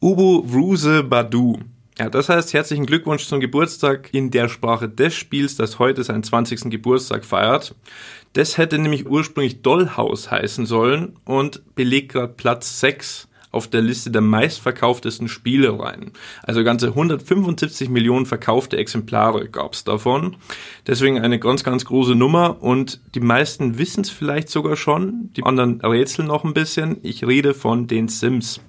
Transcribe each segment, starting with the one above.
Ubu Ruse Badu. Ja, das heißt herzlichen Glückwunsch zum Geburtstag in der Sprache des Spiels, das heute seinen 20. Geburtstag feiert. Das hätte nämlich ursprünglich Dollhouse heißen sollen und belegt gerade Platz 6 auf der Liste der meistverkauftesten Spielereien. Also ganze 175 Millionen verkaufte Exemplare gab's davon. Deswegen eine ganz, ganz große Nummer und die meisten wissen es vielleicht sogar schon, die anderen rätseln noch ein bisschen. Ich rede von den Sims.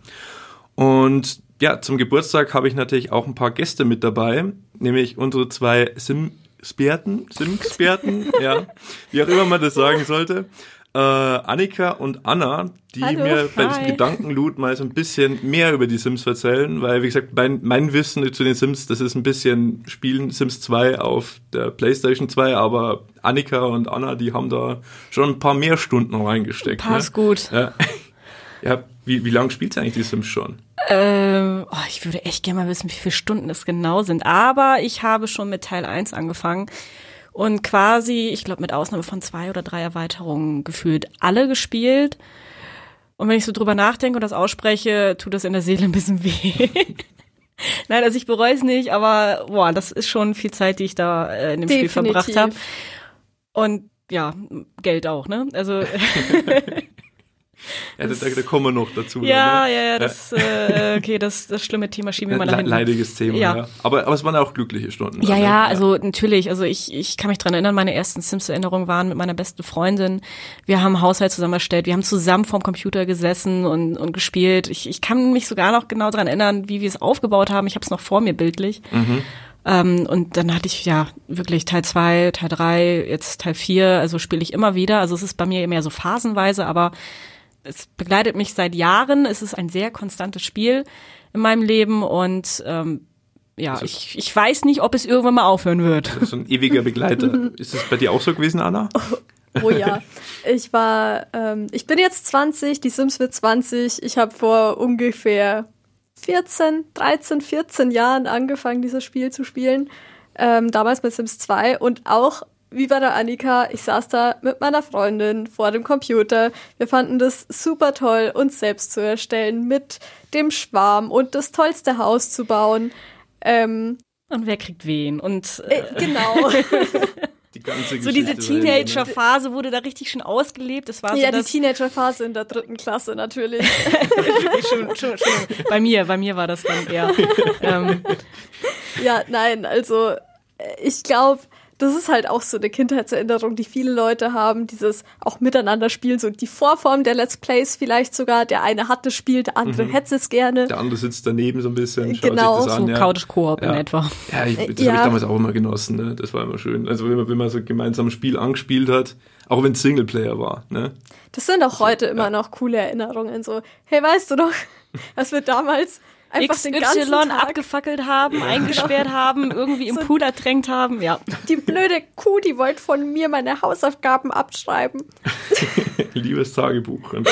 Und ja, zum Geburtstag habe ich natürlich auch ein paar Gäste mit dabei, nämlich unsere zwei Sim-Sperten, Sim-Experten, ja, wie auch immer man das sagen sollte. Äh, Annika und Anna, die Hallo, mir bei diesem Gedankenlut mal so ein bisschen mehr über die Sims erzählen, weil, wie gesagt, mein, mein Wissen zu den Sims, das ist ein bisschen Spielen Sims 2 auf der Playstation 2, aber Annika und Anna, die haben da schon ein paar mehr Stunden reingesteckt. Passt ne? gut. Ja. Ja, wie, wie lange spielt eigentlich die Sims schon? Ähm, oh, ich würde echt gerne mal wissen, wie viele Stunden es genau sind. Aber ich habe schon mit Teil 1 angefangen und quasi, ich glaube mit Ausnahme von zwei oder drei Erweiterungen gefühlt alle gespielt. Und wenn ich so drüber nachdenke und das ausspreche, tut das in der Seele ein bisschen weh. Nein, also ich bereue es nicht, aber boah, das ist schon viel Zeit, die ich da äh, in dem Spiel Definitiv. verbracht habe. Und ja, Geld auch, ne? Also Ja, da, da, da kommen wir noch dazu. ja, ne? ja, ja, das äh, okay, das das schlimme Thema schieben wir mal Le hinten. leidiges Thema, ja. Ja. Aber, aber es waren auch glückliche Stunden. Ja, dann, ja, also natürlich. Also ich, ich kann mich dran erinnern, meine ersten Sims-Erinnerungen waren mit meiner besten Freundin. Wir haben Haushalt zusammen erstellt, wir haben zusammen vorm Computer gesessen und, und gespielt. Ich, ich kann mich sogar noch genau dran erinnern, wie wir es aufgebaut haben. Ich habe es noch vor mir bildlich. Ähm, und dann hatte ich ja wirklich Teil zwei, Teil drei, jetzt Teil vier. also spiele ich immer wieder. Also es ist bei mir mehr so phasenweise, aber es begleitet mich seit Jahren. Es ist ein sehr konstantes Spiel in meinem Leben und ähm, ja, Also- ich, ich weiß nicht, ob es irgendwann mal aufhören wird. So ein ewiger Begleiter. Ist das bei dir auch so gewesen, Anna? Oh ja. Ich war, ähm, ich bin jetzt 20, die Sims wird 20. Ich habe vor ungefähr 14, 13, 14 Jahren angefangen, dieses Spiel zu spielen. Ähm, damals mit Sims 2 und auch wie bei der Annika, ich saß da mit meiner Freundin vor dem Computer. Wir fanden das super toll, uns selbst zu erstellen, mit dem Schwarm und das tollste Haus zu bauen. Ähm, Und wer kriegt wen? Und äh, äh, genau. Die ganze so diese ne? Teenager-Phase wurde da richtig schon ausgelebt. Das war ja, so die Teenager-Phase in der dritten Klasse natürlich. schon, schon, schon, bei mir, bei mir war das dann eher. ähm, Ja, nein, also äh, ich glaube, das ist halt auch so eine Kindheitserinnerung, die viele Leute haben, dieses auch miteinander spielen, so die Vorform der Let's Plays vielleicht sogar. Der eine hat das Spiel, der andere hätte es gerne. Der andere sitzt daneben so ein bisschen, schaut Genau, sich das an. so ja. Couch Koop in etwa. Ja, ich, das habe Ja. ich damals auch immer genossen, ne? Das war immer schön. Also wenn man, wenn man so gemeinsam ein Spiel angespielt hat, auch wenn es Singleplayer war, ne? Das sind auch heute immer noch coole Erinnerungen. So, hey, weißt du doch, was wir damals einfach den ganzen XY Tag abgefackelt haben, eingesperrt haben, irgendwie im So- Puder ertränkt haben. Ja. die blöde Kuh, die wollte von mir meine Hausaufgaben abschreiben. Liebes Tagebuch.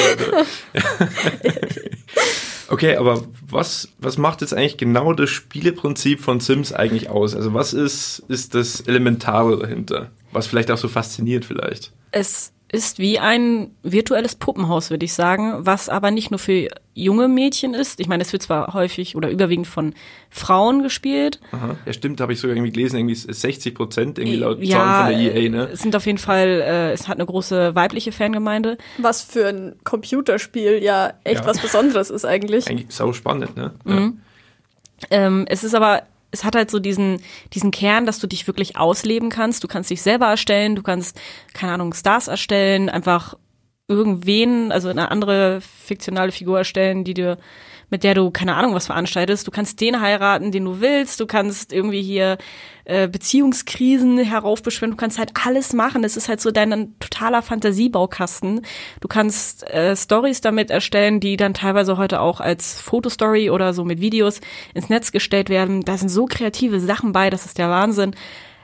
Okay, aber was, was macht jetzt eigentlich genau das Spieleprinzip von Sims eigentlich aus? Also was ist, ist das Elementare dahinter? Was vielleicht auch so fasziniert vielleicht? Es ist wie ein virtuelles Puppenhaus, würde ich sagen, was aber nicht nur für junge Mädchen ist. Ich meine, es wird zwar häufig oder überwiegend von Frauen gespielt. Aha. Ja, stimmt, habe ich sogar irgendwie gelesen, irgendwie 60 Prozent irgendwie laut ja, Zahlen von der EA, ne? es sind auf jeden Fall, äh, es hat eine große weibliche Fangemeinde. Was für ein Computerspiel ja echt Ja. was Besonderes ist eigentlich. Eigentlich sau spannend, ne? Mhm. Ähm, es ist aber, es hat halt so diesen, diesen Kern, dass du dich wirklich ausleben kannst. Du kannst dich selber erstellen, du kannst, keine Ahnung, Stars erstellen, einfach irgendwen, also eine andere fiktionale Figur erstellen, die dir, mit der du, keine Ahnung, was veranstaltest. Du kannst den heiraten, den du willst. Du kannst irgendwie hier äh, Beziehungskrisen heraufbeschwören. Du kannst halt alles machen. Es ist halt so dein totaler Fantasiebaukasten. Du kannst äh, Stories damit erstellen, die dann teilweise heute auch als Fotostory oder so mit Videos ins Netz gestellt werden. Da sind so kreative Sachen bei, das ist der Wahnsinn.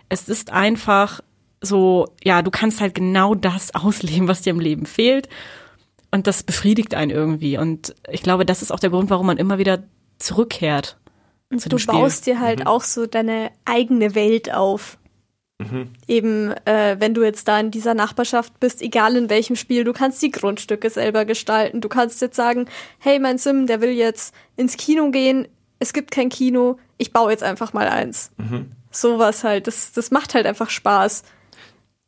Es ist einfach so, ja, du kannst halt genau das ausleben, was dir im Leben fehlt. Und das befriedigt einen irgendwie. Und ich glaube, das ist auch der Grund, warum man immer wieder zurückkehrt zu dem Du Spiel. baust dir halt Mhm. auch so deine eigene Welt auf. Mhm. Eben, äh, wenn du jetzt da in dieser Nachbarschaft bist, egal in welchem Spiel, du kannst die Grundstücke selber gestalten. Du kannst jetzt sagen, hey, mein Sim, der will jetzt ins Kino gehen, es gibt kein Kino, ich baue jetzt einfach mal eins. Mhm. Sowas halt, das, das macht halt einfach Spaß.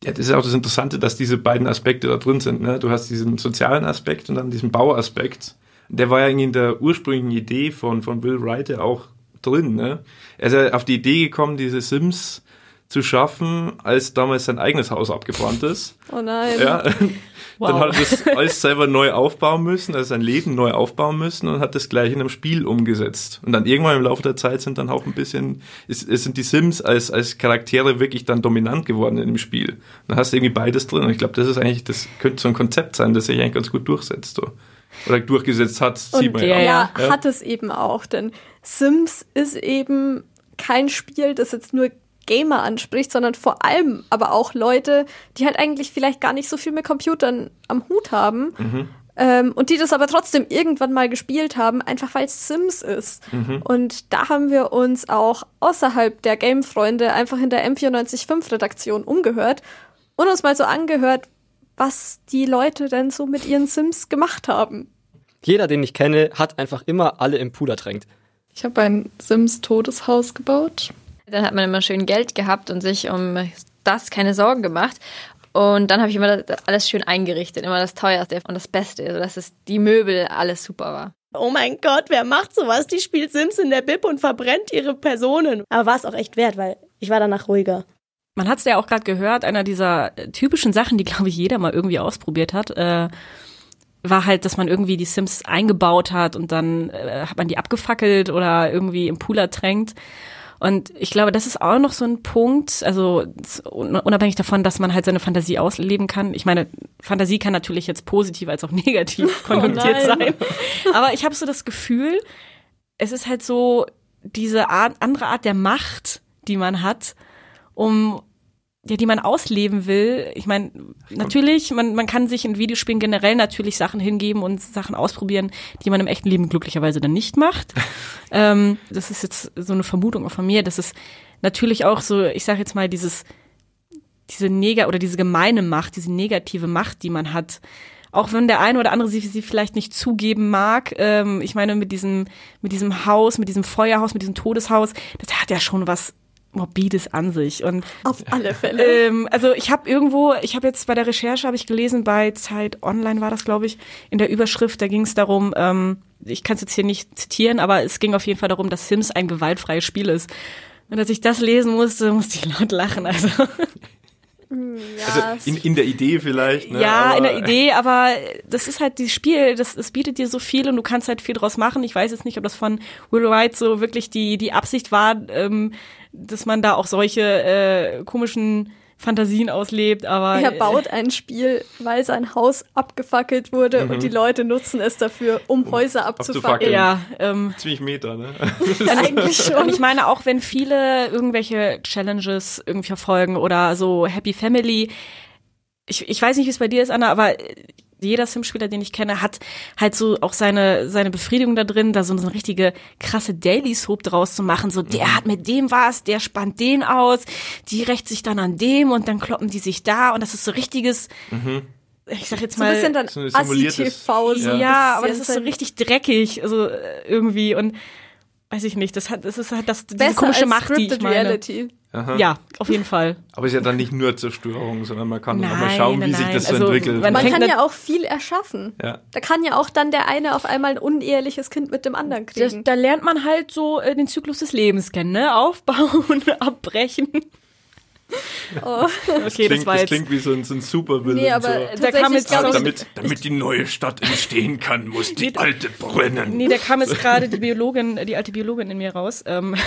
Ja, das ist auch das Interessante, dass diese beiden Aspekte da drin sind. Ne? Du hast diesen sozialen Aspekt und dann diesen Bauaspekt. Der war ja in der ursprünglichen Idee von, von Will Wright auch drin. Ne? Er ist ja auf die Idee gekommen, diese Sims zu schaffen, als damals sein eigenes Haus abgebrannt ist. Oh nein. Ja. Wow. Dann hat er das alles selber neu aufbauen müssen, also sein Leben neu aufbauen müssen und hat das gleich in einem Spiel umgesetzt. Und dann irgendwann im Laufe der Zeit sind dann auch ein bisschen, es, es sind die Sims als, als Charaktere wirklich dann dominant geworden in dem Spiel. Dann hast du irgendwie beides drin. Und ich glaube, das ist eigentlich, das könnte so ein Konzept sein, das sich eigentlich ganz gut durchsetzt. So. Oder durchgesetzt hat, sieht man ja. Ja, ja, hat es eben auch, denn Sims ist eben kein Spiel, das jetzt nur Gamer anspricht, sondern vor allem aber auch Leute, die halt eigentlich vielleicht gar nicht so viel mit Computern am Hut haben. Mhm. Ähm, und die das aber trotzdem irgendwann mal gespielt haben, einfach weil es Sims ist. Mhm. Und da haben wir uns auch außerhalb der Game-Freunde einfach in der M945-Redaktion umgehört und uns mal so angehört, was die Leute denn so mit ihren Sims gemacht haben. Jeder, den ich kenne, hat einfach immer alle im Puder drängt. Ich habe ein Sims-Todeshaus gebaut. Dann hat man immer schön Geld gehabt und sich um das keine Sorgen gemacht. Und dann habe ich immer alles schön eingerichtet, immer das teuerste und das Beste, sodass es die Möbel alles super war. Oh mein Gott, wer macht sowas? Die spielt Sims in der Bib und verbrennt ihre Personen. Aber war es auch echt wert, weil ich war danach ruhiger. Man hat es ja auch gerade gehört, einer dieser typischen Sachen, die, glaube ich, jeder mal irgendwie ausprobiert hat, äh, war halt, dass man irgendwie die Sims eingebaut hat und dann äh, hat man die abgefackelt oder irgendwie im Pool ertränkt. Und ich glaube, das ist auch noch so ein Punkt, also unabhängig davon, dass man halt seine Fantasie ausleben kann. Ich meine, Fantasie kann natürlich jetzt positiv als auch negativ oh konnotiert oh sein. Aber ich habe so das Gefühl, es ist halt so diese Art, andere Art der Macht, die man hat, um ja, die man ausleben will. Ich meine, natürlich, man, man kann sich in Videospielen generell natürlich Sachen hingeben und Sachen ausprobieren, die man im echten Leben glücklicherweise dann nicht macht. ähm, das ist jetzt so eine Vermutung auch von mir. Das ist natürlich auch so, ich sage jetzt mal, dieses, diese Neger oder diese gemeine Macht, diese negative Macht, die man hat. Auch wenn der eine oder andere sie, sie vielleicht nicht zugeben mag, ähm, ich meine, mit diesem, mit diesem Haus, mit diesem Feuerhaus, mit diesem Todeshaus, das hat ja schon was morbides an sich. Und auf alle Fälle. Ähm, also ich habe irgendwo, ich habe jetzt bei der Recherche habe ich gelesen bei Zeit Online war das glaube ich in der Überschrift, da ging es darum. Ähm, ich kann es jetzt hier nicht zitieren, aber es ging auf jeden Fall darum, dass Sims ein gewaltfreies Spiel ist. Und als ich das lesen musste, musste ich laut lachen. Also ja, also in, in der Idee vielleicht. Ne? Ja, aber in der Idee, aber das ist halt dieses Spiel, das, das bietet dir so viel und du kannst halt viel draus machen. Ich weiß jetzt nicht, ob das von Will Wright so wirklich die, die Absicht war, ähm, dass man da auch solche äh, komischen Fantasien auslebt, aber. Er baut ein Spiel, weil sein Haus abgefackelt wurde mhm. und die Leute nutzen es dafür, um Häuser abzufackeln. Ja, ähm, ziemlich Meter, ne? Eigentlich schon. Und ich meine, auch wenn viele irgendwelche Challenges irgendwie verfolgen oder so Happy Family, ich, ich weiß nicht, wie es bei dir ist, Anna, aber jeder Sim-Spieler, den ich kenne, hat halt so auch seine, seine Befriedigung da drin, da so eine richtige krasse Daily Soap draus zu machen. So, der mhm. hat mit dem was, der spannt den aus, die rächt sich dann an dem und dann kloppen die sich da und das ist so richtiges, mhm. ich sag jetzt mal. So ein bisschen dann so Assi-TV. Ja, ja aber das ist so richtig dreckig, also irgendwie und weiß ich nicht, das hat, das ist halt das, diese komische Macht, die ich meine. Reality. Aha. Ja, auf jeden Fall. Aber es ist ja dann nicht nur Zerstörung, sondern man kann nein, auch mal schauen, nein, wie sich das also, entwickelt. Man, man kann ja auch viel erschaffen. Ja. Da kann ja auch dann der eine auf einmal ein uneheliches Kind mit dem anderen kriegen. Das, da lernt man halt so äh, den Zyklus des Lebens kennen, ne? Aufbauen, abbrechen. Oh. Okay, das klingt, das, war das klingt wie so ein, so ein Supervillain. Nee, aber so. da kam jetzt ja, damit, damit die neue Stadt entstehen kann, muss die nee, alte brennen. Nee, da kam jetzt gerade die Biologin, die alte Biologin in mir raus. Ähm.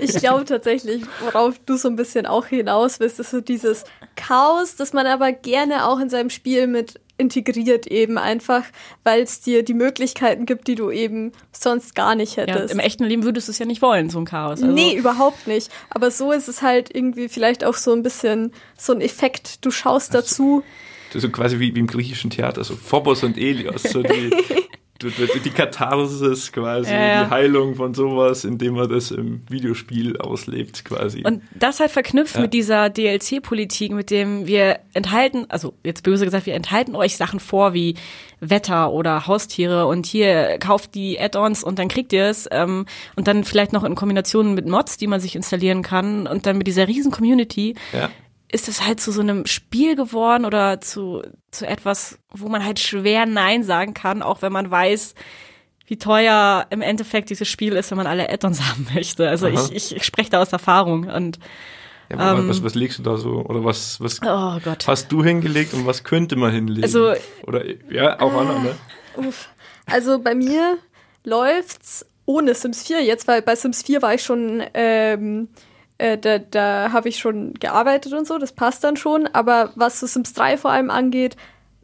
Ich glaube tatsächlich, worauf du so ein bisschen auch hinaus willst, ist so dieses Chaos, das man aber gerne auch in seinem Spiel mit integriert eben einfach, weil es dir die Möglichkeiten gibt, die du eben sonst gar nicht hättest. Ja, Im echten Leben würdest du es ja nicht wollen, so ein Chaos. Also. Nee, überhaupt nicht. Aber so ist es halt irgendwie vielleicht auch so ein bisschen so ein Effekt. Du schaust also, dazu. So quasi wie, wie im griechischen Theater, so Phobos und Elios, so die, die, Katharsis quasi, Ja, ja. die Heilung von sowas, indem man das im Videospiel auslebt quasi. Und das halt verknüpft Ja. mit dieser DLC-Politik, mit dem wir enthalten, also jetzt böse gesagt, wir enthalten euch Sachen vor wie Wetter oder Haustiere und hier kauft die Add-ons und dann kriegt ihr es ähm, und dann vielleicht noch in Kombination mit Mods, die man sich installieren kann und dann mit dieser riesen Community ja. Ist es halt zu so einem Spiel geworden oder zu, zu etwas, wo man halt schwer Nein sagen kann, auch wenn man weiß, wie teuer im Endeffekt dieses Spiel ist, wenn man alle Add-ons haben möchte. Also Aha. ich, ich, ich spreche da aus Erfahrung und ja aber ähm, was, was legst du da so? Oder was, was oh hast du hingelegt und was könnte man hinlegen? Also- Oder ja, auch andere, ne? Uff. Also bei mir läuft's ohne Sims 4 jetzt, weil bei Sims 4 war ich schon, ähm, äh, da, da habe ich schon gearbeitet und so, das passt dann schon. Aber was so Sims 3 vor allem angeht,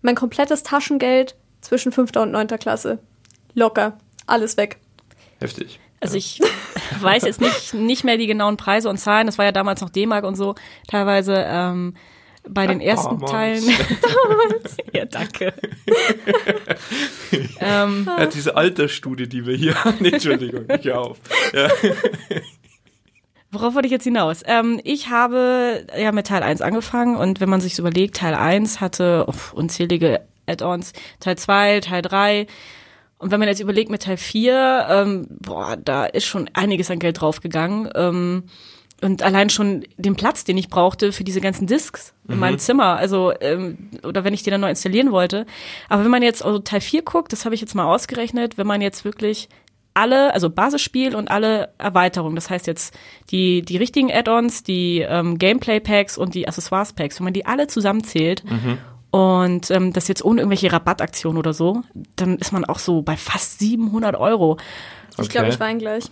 mein komplettes Taschengeld zwischen 5. und 9. Klasse. Locker. Alles weg. Heftig. Also ich weiß jetzt nicht, nicht mehr die genauen Preise und Zahlen. Das war ja damals noch D-Mark und so teilweise. Ähm, bei den Ja, ersten damals. Teilen. ja, danke. ähm, Ja, diese Altersstudie, die wir hier haben. Entschuldigung, nicht auf. Ja. Worauf wollte ich jetzt hinaus? Ähm, ich habe ja mit Teil 1 angefangen und wenn man sich überlegt, Teil 1 hatte uff, unzählige Add-ons, Teil 2, Teil 3 und wenn man jetzt überlegt mit Teil 4, ähm, boah, da ist schon einiges an Geld draufgegangen. Ähm, und allein schon den Platz, den ich brauchte für diese ganzen Discs in meinem Zimmer, also ähm, oder wenn ich die dann neu installieren wollte. Aber wenn man jetzt also Teil 4 guckt, das habe ich jetzt mal ausgerechnet, wenn man jetzt wirklich alle, also Basisspiel und alle Erweiterungen, das heißt jetzt die, die richtigen Add-ons, die ähm, Gameplay-Packs und die Accessoires-Packs, wenn man die alle zusammenzählt und ähm, das jetzt ohne irgendwelche Rabattaktionen oder so, dann ist man auch so bei fast 700 Euro. Ich glaube, Okay. ich weine gleich.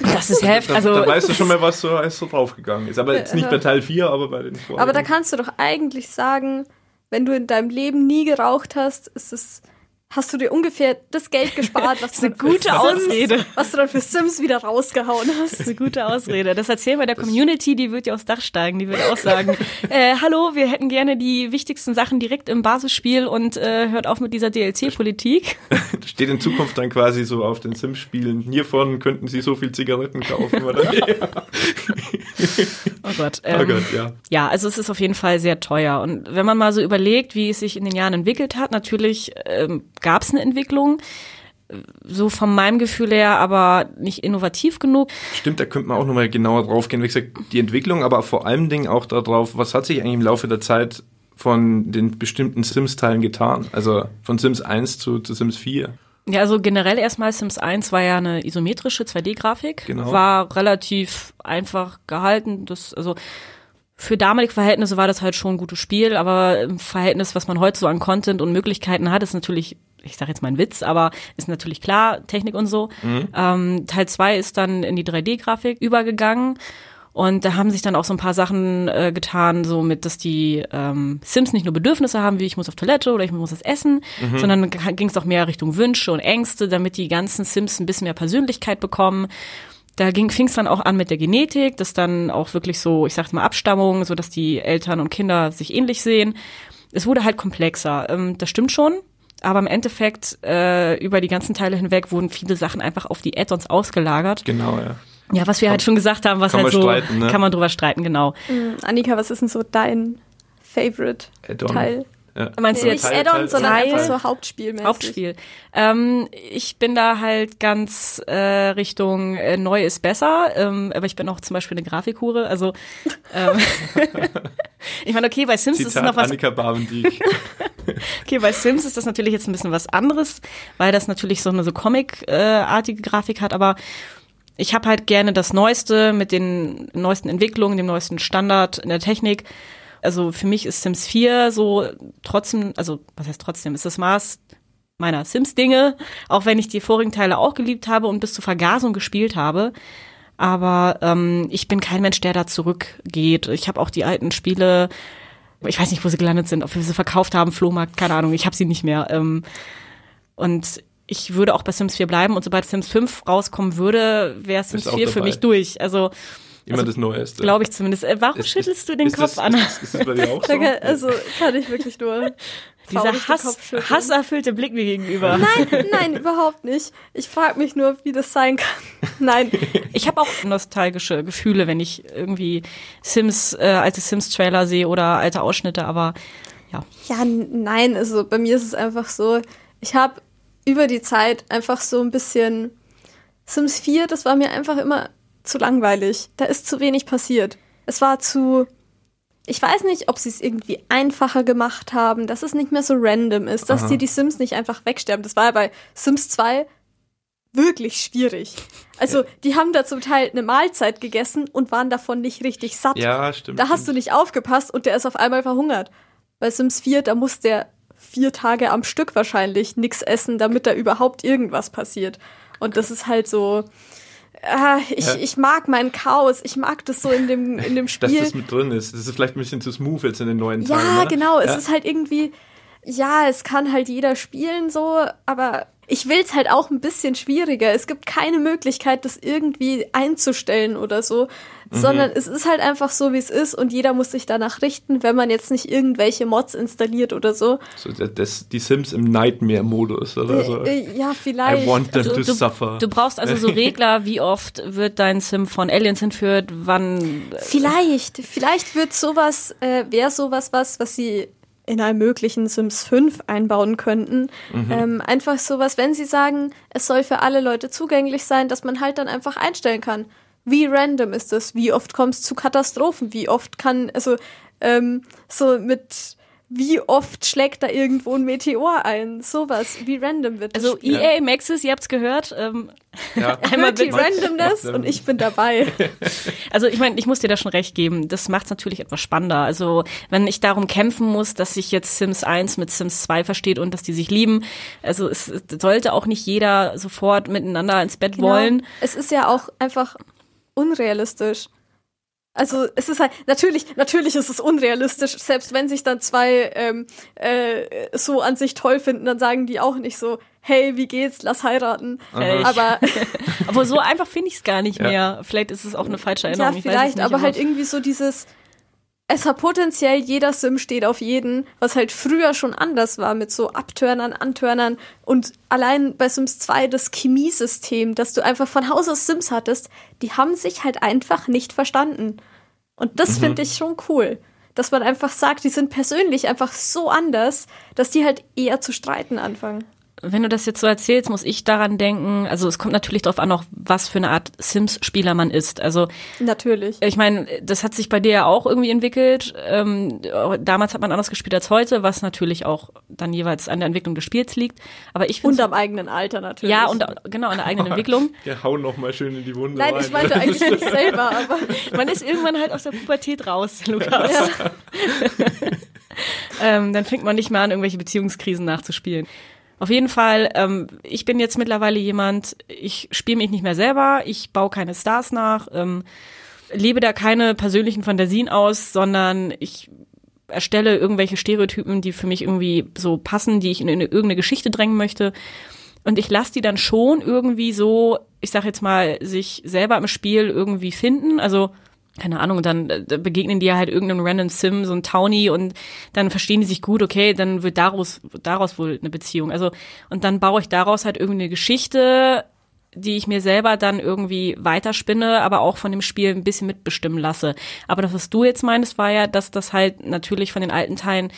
Das ist heftig. Da, Also da weißt du schon mal, was so, was so draufgegangen ist. Aber jetzt nicht bei Teil 4, aber bei den vorigen. Aber da kannst du doch eigentlich sagen, wenn du in deinem Leben nie geraucht hast, ist es, hast du dir ungefähr das Geld gespart, was, Das du eine dann für gute Sims, Ausrede. was du dann für Sims wieder rausgehauen Das hast. ist eine gute Ausrede. Das erzählen wir der Community, die wird ja aufs Dach steigen. Die wird auch sagen, äh, hallo, wir hätten gerne die wichtigsten Sachen direkt im Basisspiel und äh, hört auf mit dieser DLC-Politik. Das steht in Zukunft dann quasi so auf den Sims-Spielen. Hiervon könnten sie so viel Zigaretten kaufen, oder? Oh Gott. oh Ähm, Gott, ja. Ja, also es ist auf jeden Fall sehr teuer. Und wenn man mal so überlegt, wie es sich in den Jahren entwickelt hat, natürlich ähm, gab es eine Entwicklung, so von meinem Gefühl her, aber nicht innovativ genug. Stimmt, da könnte man auch nochmal genauer drauf gehen. Wie gesagt, die Entwicklung, aber vor allem Dingen auch darauf, was hat sich eigentlich im Laufe der Zeit von den bestimmten Sims-Teilen getan? Also von Sims 1 zu, zu Sims 4. Ja, also generell erstmal Sims 1 war ja eine isometrische 2D-Grafik, Genau. war relativ einfach gehalten. Das, also für damalige Verhältnisse war das halt schon ein gutes Spiel, aber im Verhältnis, was man heute so an Content und Möglichkeiten hat, ist natürlich, ich sage jetzt mal ein Witz, aber ist natürlich klar, Technik und so. Ähm, Teil 2 ist dann in die 3D-Grafik übergegangen. Und da haben sich dann auch so ein paar Sachen äh, getan, so mit, dass die ähm, Sims nicht nur Bedürfnisse haben, wie ich muss auf Toilette oder ich muss was essen, sondern ging es auch mehr Richtung Wünsche und Ängste, damit die ganzen Sims ein bisschen mehr Persönlichkeit bekommen. Da ging fing es dann auch an mit der Genetik, dass dann auch wirklich so, ich sag mal Abstammung, so dass die Eltern und Kinder sich ähnlich sehen. Es wurde halt komplexer. Ähm, das stimmt schon. Aber im Endeffekt, äh, über die ganzen Teile hinweg wurden viele Sachen einfach auf die Add-ons ausgelagert. Genau, ja. Ja, was wir halt schon gesagt haben, was kann halt man so, streiten, ne? kann man drüber streiten, genau. Mhm. Annika, was ist denn so dein Favorite Add-on. Teil? Ja. Meinst du jetzt Teil- Add-on, Teil- sondern Teil- einfach so Hauptspielmäßig. Hauptspiel? Ähm, ich bin da halt ganz äh, Richtung äh, neu ist besser, ähm, aber ich bin auch zum Beispiel eine Grafikhure, also ähm, ich meine, okay, bei Sims ist es Zitat noch was Annika. Okay, bei Sims ist das natürlich jetzt ein bisschen was anderes, weil das natürlich so eine so Comic-artige Grafik hat, aber ich habe halt gerne das Neueste mit den neuesten Entwicklungen, dem neuesten Standard in der Technik. Also für mich ist Sims 4 so trotzdem, also was heißt trotzdem, ist das Maß meiner Sims-Dinge, auch wenn ich die vorigen Teile auch geliebt habe und bis zur Vergasung gespielt habe. Aber ähm, ich bin kein Mensch, der da zurückgeht. Ich habe auch die alten Spiele, ich weiß nicht, wo sie gelandet sind, ob wir sie verkauft haben, Flohmarkt, keine Ahnung, ich habe sie nicht mehr. Ähm, und ich würde auch bei Sims 4 bleiben und sobald Sims 5 rauskommen würde, wäre Sims auch 4 für dabei. mich durch. Also Immer das Neueste. Glaube ich zumindest. Äh, warum Ist- schüttelst ist- du den ist Kopf, das, Anna? Ist, ist das bei dir auch so? Also kann ich wirklich nur Dieser Hass, hasserfüllte Blick mir gegenüber. Nein, nein, überhaupt nicht. Ich frage mich nur, wie das sein kann. Nein, Ich habe auch nostalgische Gefühle, wenn ich irgendwie Sims, äh, alte Sims-Trailer sehe oder alte Ausschnitte, aber ja. Ja, nein, also bei mir ist es einfach so, ich habe über die Zeit einfach so ein bisschen Sims 4, das war mir einfach immer zu langweilig. Da ist zu wenig passiert. Es war zu ich weiß nicht, ob sie es irgendwie einfacher gemacht haben, dass es nicht mehr so random ist, dass Aha. dir die Sims nicht einfach wegsterben. Das war ja bei Sims 2 wirklich schwierig. Also, die haben da zum Teil eine Mahlzeit gegessen und waren davon nicht richtig satt. Ja, stimmt. Da hast du nicht aufgepasst und der ist auf einmal verhungert. Bei Sims 4, da muss der vier Tage am Stück wahrscheinlich nichts essen, damit da überhaupt irgendwas passiert. Und das ist halt so. Ah, ich, Ja. ich mag mein Chaos, ich mag das so in dem, in dem Dass Spiel. das mit drin ist. Das ist vielleicht ein bisschen zu smooth jetzt in den neuen ja, Teilen. ne? genau, es Ja. ist halt irgendwie, ja, es kann halt jeder spielen so, aber ich will's halt auch ein bisschen schwieriger. Es gibt keine Möglichkeit, das irgendwie einzustellen oder so, Mhm. sondern es ist halt einfach so, wie es ist und jeder muss sich danach richten, wenn man jetzt nicht irgendwelche Mods installiert oder so. So, das, das, die Sims im Nightmare-Modus oder so. Äh, äh, ja, I vielleicht. want them Also to du, suffer. du brauchst also so Regler, wie oft wird dein Sim von Aliens entführt, wann Vielleicht, vielleicht wird sowas, äh, wäre sowas was, was sie in einem möglichen Sims 5 einbauen könnten. Ähm, einfach sowas, wenn sie sagen, es soll für alle Leute zugänglich sein, dass man halt dann einfach einstellen kann. Wie random ist das? Wie oft kommt es zu Katastrophen? Wie oft kann, also ähm, so mit wie oft schlägt da irgendwo ein Meteor ein? Sowas. Wie random wird das Also Spiel? EA Maxis, ihr habt's gehört. Ähm, ja. einmal bitte. Randomness und ich bin dabei. Also ich meine, ich muss dir da schon recht geben. Das macht es natürlich etwas spannender. Also wenn ich darum kämpfen muss, dass sich jetzt Sims 1 mit Sims 2 versteht und dass die sich lieben, also es es sollte auch nicht jeder sofort miteinander ins Bett Genau. wollen. Es ist ja auch einfach unrealistisch. Also es ist halt natürlich natürlich ist es unrealistisch. Selbst wenn sich dann zwei ähm, äh, so an sich toll finden, dann sagen die auch nicht so, hey, wie geht's, lass heiraten. Äh, ich- Aber Aber so einfach finde ich es gar nicht Ja. mehr. Vielleicht ist es auch eine falsche ja, Erinnerung. ich weiß es vielleicht, aber halt irgendwie so dieses es hat potenziell jeder Sim steht auf jeden, was halt früher schon anders war mit so Abturnern, Anturnern und allein bei Sims 2 das Chemiesystem, dass du einfach von Haus aus Sims hattest, die haben sich halt einfach nicht verstanden. Und das finde ich schon cool, dass man einfach sagt, die sind persönlich einfach so anders, dass die halt eher zu streiten anfangen. Wenn du das jetzt so erzählst, muss ich daran denken, also es kommt natürlich darauf an, auch was für eine Art Sims-Spieler man ist. Also Natürlich. ich meine, das hat sich bei dir ja auch irgendwie entwickelt. Ähm, damals hat man anders gespielt als heute, was natürlich auch dann jeweils an der Entwicklung des Spiels liegt. Aber ich Und am eigenen Alter natürlich. ja und genau an der eigenen Entwicklung. Ja, hau noch mal schön in die Wunde Nein, rein. ich meinte eigentlich nicht selber, aber Man ist irgendwann halt aus der Pubertät raus, Lukas. ähm, dann fängt man nicht mehr an, irgendwelche Beziehungskrisen nachzuspielen. Auf jeden Fall, ähm, ich bin jetzt mittlerweile jemand, ich spiele mich nicht mehr selber, ich baue keine Stars nach, ähm, lebe da keine persönlichen Fantasien aus, sondern ich erstelle irgendwelche Stereotypen, die für mich irgendwie so passen, die ich in, in irgendeine Geschichte drängen möchte. Und ich lasse die dann schon irgendwie so, ich sag jetzt mal, sich selber im Spiel irgendwie finden. Also, keine Ahnung, dann äh, begegnen die ja halt irgendeinem random Sim, so ein Townie und dann verstehen die sich gut, okay, dann wird daraus, daraus wohl eine Beziehung. Also, und dann baue ich daraus halt irgendwie eine Geschichte, die ich mir selber dann irgendwie weiterspinne, aber auch von dem Spiel ein bisschen mitbestimmen lasse. Aber das, was du jetzt meinst, war ja, dass das halt natürlich von den alten Teilen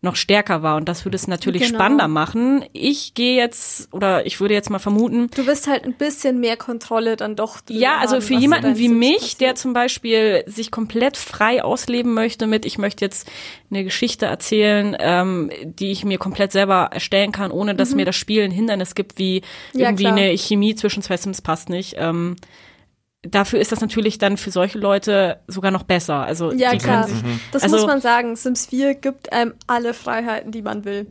noch stärker war und das würde es natürlich Genau. spannender machen. Ich gehe jetzt oder ich würde jetzt mal vermuten, du wirst halt ein bisschen mehr Kontrolle dann doch. ja, also für jemanden wie mich, der passiert. zum Beispiel sich komplett frei ausleben möchte mit, ich möchte jetzt eine Geschichte erzählen, ähm, die ich mir komplett selber erstellen kann, ohne dass mir das Spiel ein Hindernis gibt, wie Mhm. Ja, irgendwie klar. eine Chemie zwischen zwei Sims passt nicht. Ähm, dafür ist das natürlich dann für solche Leute sogar noch besser. Also Ja, klar. sich, Das Also- muss man sagen. Sims 4 gibt einem alle Freiheiten, die man will.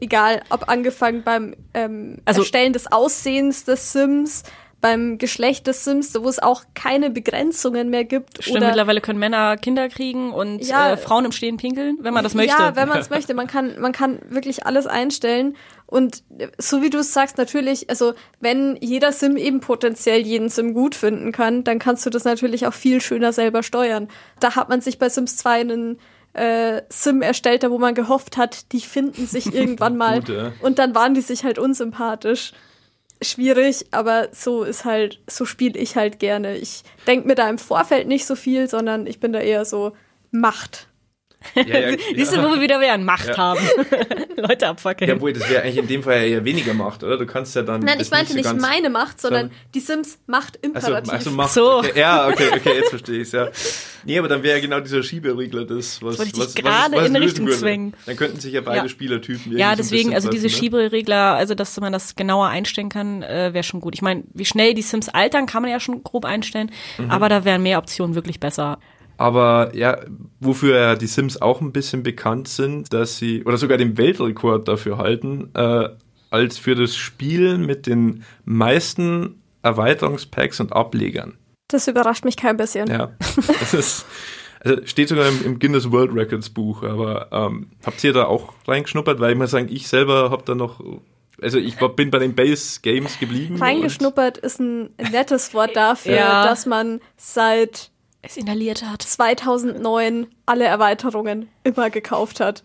Egal, ob angefangen beim ähm, Also- Erstellen des Aussehens des Sims, beim Geschlecht des Sims, wo es auch keine Begrenzungen mehr gibt. Stimmt, oder mittlerweile können Männer Kinder kriegen und Ja. äh, Frauen im Stehen pinkeln, wenn man das möchte. Ja, wenn man es möchte. Man kann, man kann wirklich alles einstellen. Und so wie du es sagst, natürlich, also wenn jeder Sim eben potenziell jeden Sim gut finden kann, dann kannst du das natürlich auch viel schöner selber steuern. Da hat man sich bei Sims 2 einen äh, Sim erstellt, da wo man gehofft hat, die finden sich irgendwann mal. Gut, ja. Und dann waren die sich halt unsympathisch. Schwierig, aber so ist halt, so spiele ich halt gerne. Ich denke mir da im Vorfeld nicht so viel, sondern ich bin da eher so Macht. Ja, ja, Siehst du, wo wir wieder wären? Macht Ja. haben. Leute abfackeln. Ja, wohl, das wäre eigentlich in dem Fall ja eher weniger Macht, oder? Du kannst ja dann. Nein, das ich meinte so nicht meine Macht, sondern die Sims Macht imperativ. also Macht. So. Okay. Ja, okay, okay, jetzt verstehe ich ja. Nee, aber dann wäre ja genau dieser Schieberegler das, was, wollte ich dich was, gerade in Richtung würde. zwingen. Dann könnten sich ja beide Ja. Spielertypen Ja, so deswegen, bisschen also diese treffen, ne? Schieberegler, also dass man das genauer einstellen kann, äh, wäre schon gut. Ich meine, wie schnell die Sims altern, kann man ja schon grob einstellen, Mhm. aber da wären mehr Optionen wirklich besser. Aber ja, wofür ja die Sims auch ein bisschen bekannt sind, dass sie, oder sogar den Weltrekord dafür halten, äh, als für das Spiel mit den meisten Erweiterungspacks und Ablegern. Das überrascht mich kein bisschen. Ja, das ist, also steht sogar im, im Guinness World Records Buch, aber ähm, habt ihr da auch reingeschnuppert? Weil ich muss sagen, ich selber habe da noch, also ich bin bei den Base Games geblieben. Reingeschnuppert ist ein nettes Wort dafür, Ja. dass man seit Es inhaliert hat. 2009 alle Erweiterungen immer gekauft hat.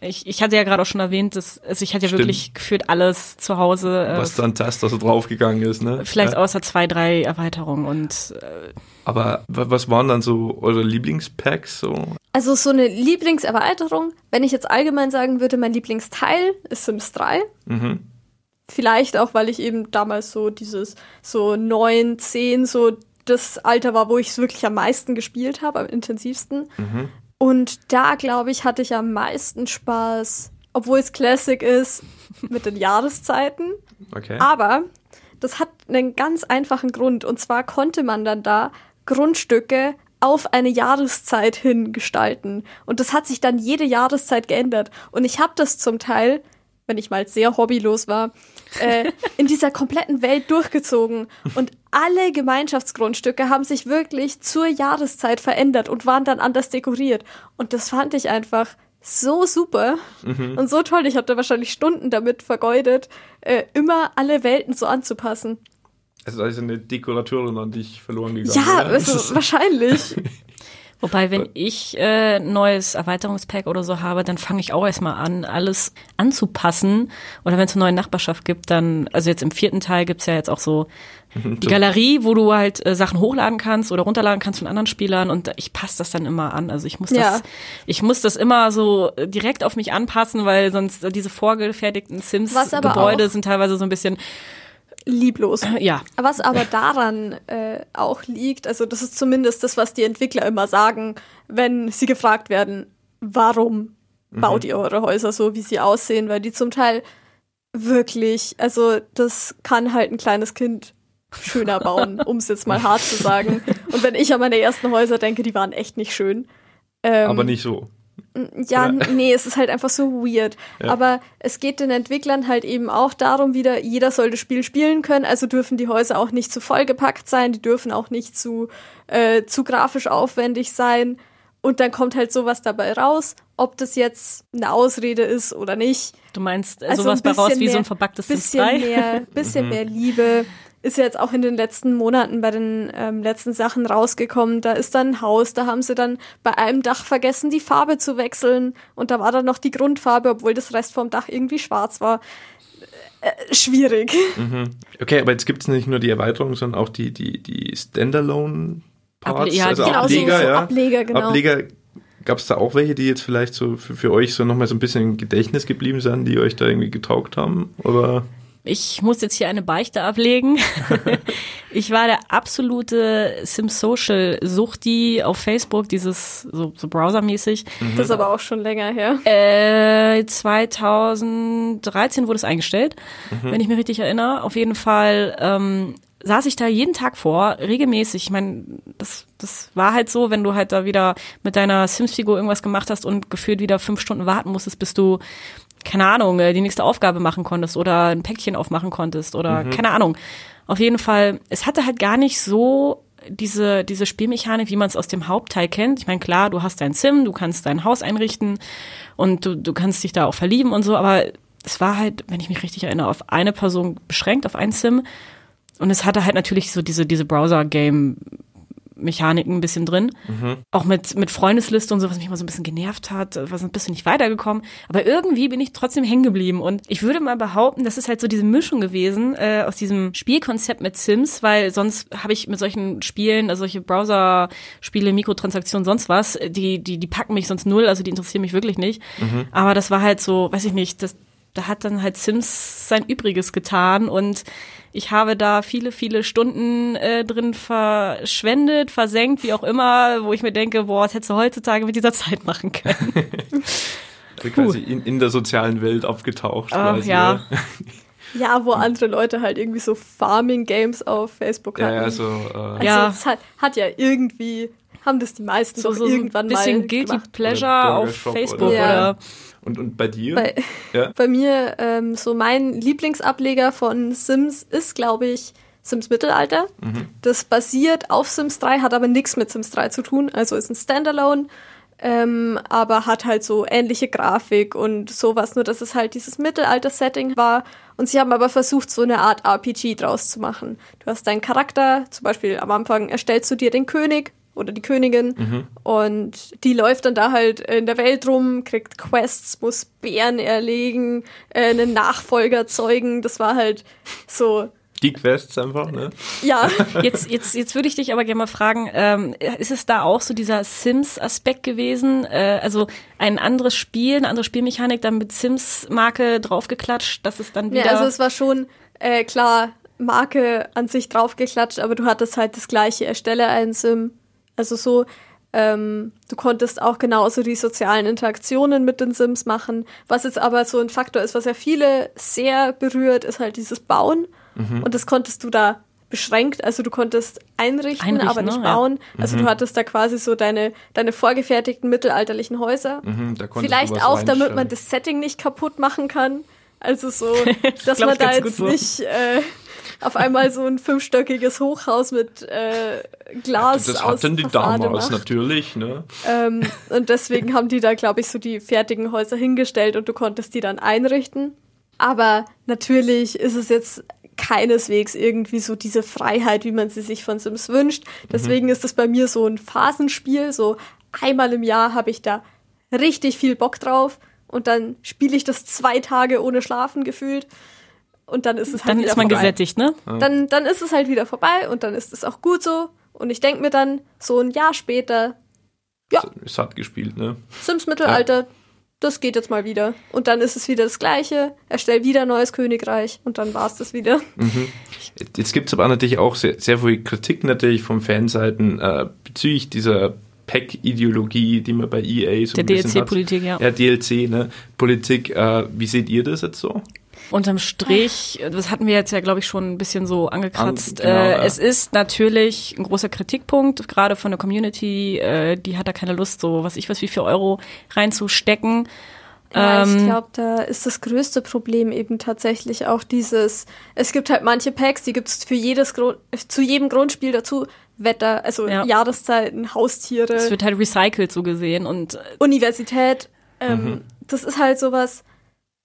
Ich, ich hatte ja gerade auch schon erwähnt, dass, also ich hatte ja Stimmt. wirklich gefühlt alles zu Hause. Äh, was dann Taster so draufgegangen ist, ne? vielleicht ja. außer zwei, drei Erweiterungen und äh, Aber wa- was waren dann so eure Lieblingspacks so? Also so eine Lieblingserweiterung, wenn ich jetzt allgemein sagen würde, mein Lieblingsteil ist Sims 3. Mhm. Vielleicht auch, weil ich eben damals so dieses so neun, zehn, so das Alter war, wo ich es wirklich am meisten gespielt habe, am intensivsten. Und da, glaube ich, hatte ich am meisten Spaß, obwohl es Classic ist, mit den Jahreszeiten. Okay. Aber das hat einen ganz einfachen Grund. Und zwar konnte man dann da Grundstücke auf eine Jahreszeit hin gestalten. Und das hat sich dann jede Jahreszeit geändert. Und ich habe das zum Teil, wenn ich mal sehr hobbylos war, äh, in dieser kompletten Welt durchgezogen. Und alle Gemeinschaftsgrundstücke haben sich wirklich zur Jahreszeit verändert und waren dann anders dekoriert. Und das fand ich einfach so super und so toll. Ich habe da wahrscheinlich Stunden damit vergeudet, äh, immer alle Welten so anzupassen. Also da ist eine Dekorateurin an dich verloren gegangen. Ja, ist- also wahrscheinlich. Wobei, wenn ich äh, neues Erweiterungspack oder so habe, dann fange ich auch erstmal an, alles anzupassen. Oder wenn es eine neue Nachbarschaft gibt, dann, also jetzt im vierten Teil gibt's ja jetzt auch so die Galerie, wo du halt äh, Sachen hochladen kannst oder runterladen kannst von anderen Spielern und ich passe das dann immer an. Also ich muss Ja. das, ich muss das immer so äh, direkt auf mich anpassen, weil sonst äh, diese vorgefertigten Sims-Gebäude sind teilweise so ein bisschen, Lieblos. ja, Was aber daran äh, auch liegt, also das ist zumindest das, was die Entwickler immer sagen, wenn sie gefragt werden, warum baut ihr eure Häuser so, wie sie aussehen, weil die zum Teil wirklich, also das kann halt ein kleines Kind schöner bauen, um es jetzt mal hart zu sagen. Und wenn ich an meine ersten Häuser denke, die waren echt nicht schön. Ähm, aber nicht so. Ja, Oder? nee, es ist halt einfach so weird. Aber es geht den Entwicklern halt eben auch darum, wieder, jeder soll das Spiel spielen können, also dürfen die Häuser auch nicht zu vollgepackt sein, die dürfen auch nicht zu, äh, zu grafisch aufwendig sein. Und dann kommt halt sowas dabei raus, ob das jetzt eine Ausrede ist oder nicht. du meinst äh, Also sowas ein bei raus wie so mehr- ein verbacktes Sims bisschen 3? mehr, bisschen mehr Liebe. Ist ja jetzt auch in den letzten Monaten bei den ähm, letzten Sachen rausgekommen. Da ist dann ein Haus, da haben sie dann bei einem Dach vergessen, die Farbe zu wechseln. Und da war dann noch die Grundfarbe, obwohl das Rest vom Dach irgendwie schwarz war. Äh, schwierig. Okay, aber jetzt gibt es nicht nur die Erweiterung, sondern auch die, die, die Standalone-Parts, Able- ja, also Genau, so- Ableger, so ja. Ableger, genau. Ableger, gab es da auch welche, die jetzt vielleicht so für, für euch so nochmal so ein bisschen im Gedächtnis geblieben sind, die euch da irgendwie getaugt haben? Oder? Ich muss jetzt hier eine Beichte ablegen. ich war der absolute Sims Social Suchti auf Facebook, dieses so, so browsermäßig. Das ist aber auch schon länger her. Äh, 2013 wurde es eingestellt, wenn ich mich richtig erinnere. Auf jeden Fall ähm, saß ich da jeden Tag vor, regelmäßig. Ich meine, das, das war halt so, wenn du halt da wieder mit deiner Sims-Figur irgendwas gemacht hast und gefühlt wieder fünf Stunden warten musstest, bis du keine Ahnung, äh, die nächste Aufgabe machen konntest oder ein Päckchen aufmachen konntest oder keine Ahnung. Auf jeden Fall, es hatte halt gar nicht so diese, diese Spielmechanik, wie man es aus dem Hauptteil kennt. Ich meine, klar, du hast dein Sim, du kannst dein Haus einrichten und du, du kannst dich da auch verlieben und so, aber es war halt, wenn ich mich richtig erinnere, auf eine Person beschränkt, auf ein Sim. Und es hatte halt natürlich so diese, diese Browser-Game- Mechaniken ein bisschen drin. Auch mit, mit Freundesliste und so, was mich mal so ein bisschen genervt hat, was ein bisschen nicht weitergekommen. Aber irgendwie bin ich trotzdem hängen geblieben. Und ich würde mal behaupten, das ist halt so diese Mischung gewesen äh, aus diesem Spielkonzept mit Sims, weil sonst habe ich mit solchen Spielen, also solche Browser-Spiele, Mikrotransaktionen, sonst was, die, die, die packen mich sonst null, also die interessieren mich wirklich nicht. Aber das war halt so, weiß ich nicht, das, da hat dann halt Sims sein Übriges getan und ich habe da viele, viele Stunden äh, drin verschwendet, versenkt, wie auch immer, wo ich mir denke, boah, was hättest du heutzutage mit dieser Zeit machen können. Also quasi in, in der sozialen Welt abgetaucht. Ah, quasi, ja. Ja, wo andere Leute halt irgendwie so Farming-Games auf Facebook Ja, hatten. ja, so, äh, Also Ja. es hat, hat ja irgendwie, haben das die meisten so, so, so ein irgendwann bisschen mal Guilty gemacht. Pleasure auf Facebook oder- Ja. oder und, und bei dir? Bei, ja? bei mir, ähm, so mein Lieblingsableger von Sims ist, glaube ich, Sims Mittelalter. Das basiert auf Sims 3, hat aber nichts mit Sims 3 zu tun. Also ist ein Standalone, ähm, aber hat halt so ähnliche Grafik und sowas, nur dass es halt dieses Mittelalter-Setting war. Und sie haben aber versucht, so eine Art RPG draus zu machen. Du hast deinen Charakter, zum Beispiel am Anfang erstellst du dir den König oder die Königin und die läuft dann da halt in der Welt rum, kriegt Quests, muss Bären erlegen, äh, einen Nachfolger zeugen. Das war halt so, Die Quests einfach, ne? ja. Jetzt, jetzt, jetzt würde ich dich aber gerne mal fragen, ähm, ist es da auch so dieser Sims-Aspekt gewesen? Äh, also ein anderes Spiel, eine andere Spielmechanik, dann mit Sims-Marke draufgeklatscht, dass es dann wieder... Ja, also es war schon äh, klar Marke an sich draufgeklatscht, aber du hattest halt das gleiche, erstelle einen Sim. Also so, ähm, du konntest auch genauso die sozialen Interaktionen mit den Sims machen. Was jetzt aber so ein Faktor ist, was ja viele sehr berührt, ist halt dieses Bauen. Und das konntest du da beschränkt, also du konntest einrichten, Einrichten, aber nicht ne? Ja. bauen. Also du hattest da quasi so deine, deine vorgefertigten mittelalterlichen Häuser. Mhm, Vielleicht auch, damit man das Setting nicht kaputt machen kann. Also so, dass man da jetzt so. nicht äh, auf einmal so ein fünfstöckiges Hochhaus mit äh, Glas Das hatten die Fassade damals macht. natürlich, ne? Ähm, und deswegen haben die da, glaube ich, so die fertigen Häuser hingestellt und du konntest die dann einrichten. Aber natürlich ist es jetzt keineswegs irgendwie so diese Freiheit, wie man sie sich von Sims wünscht. Deswegen ist es bei mir so ein Phasenspiel. So einmal im Jahr habe ich da richtig viel Bock drauf und dann spiele ich das zwei Tage ohne Schlafen gefühlt. Und dann ist es halt dann wieder ist man vorbei. gesättigt, ne? Dann, dann ist es halt wieder vorbei und dann ist es auch gut so. Und ich denke mir dann, so ein Jahr später, Es hat gespielt, ne? Sims Mittelalter, das geht jetzt mal wieder. Und dann ist es wieder das Gleiche. Erstell wieder ein neues Königreich und dann war es das wieder. Jetzt gibt es aber natürlich auch sehr, sehr viel Kritik natürlich von Fanseiten äh, bezüglich dieser Pack-Ideologie, die man bei EA so Der ein bisschen hat. DLC-Politik, ja. Ja, DLC, ne? Politik. Äh, wie seht ihr das jetzt so? Unterm Strich, das hatten wir jetzt ja, glaube ich, schon ein bisschen so angekratzt. An- genau, äh, ja. Es ist natürlich ein großer Kritikpunkt, gerade von der Community. Äh, die hat da keine Lust, so was ich weiß, wie viel Euro reinzustecken. Ja, ich Ähm, glaube, da ist das größte Problem eben tatsächlich auch dieses, es gibt halt manche Packs, die gibt's für jedes Grund, zu jedem Grundspiel dazu. Wetter, also Ja. Jahreszeiten, Haustiere. Es wird halt recycelt so gesehen und äh, Universität. Ähm, Mhm. Das ist halt sowas,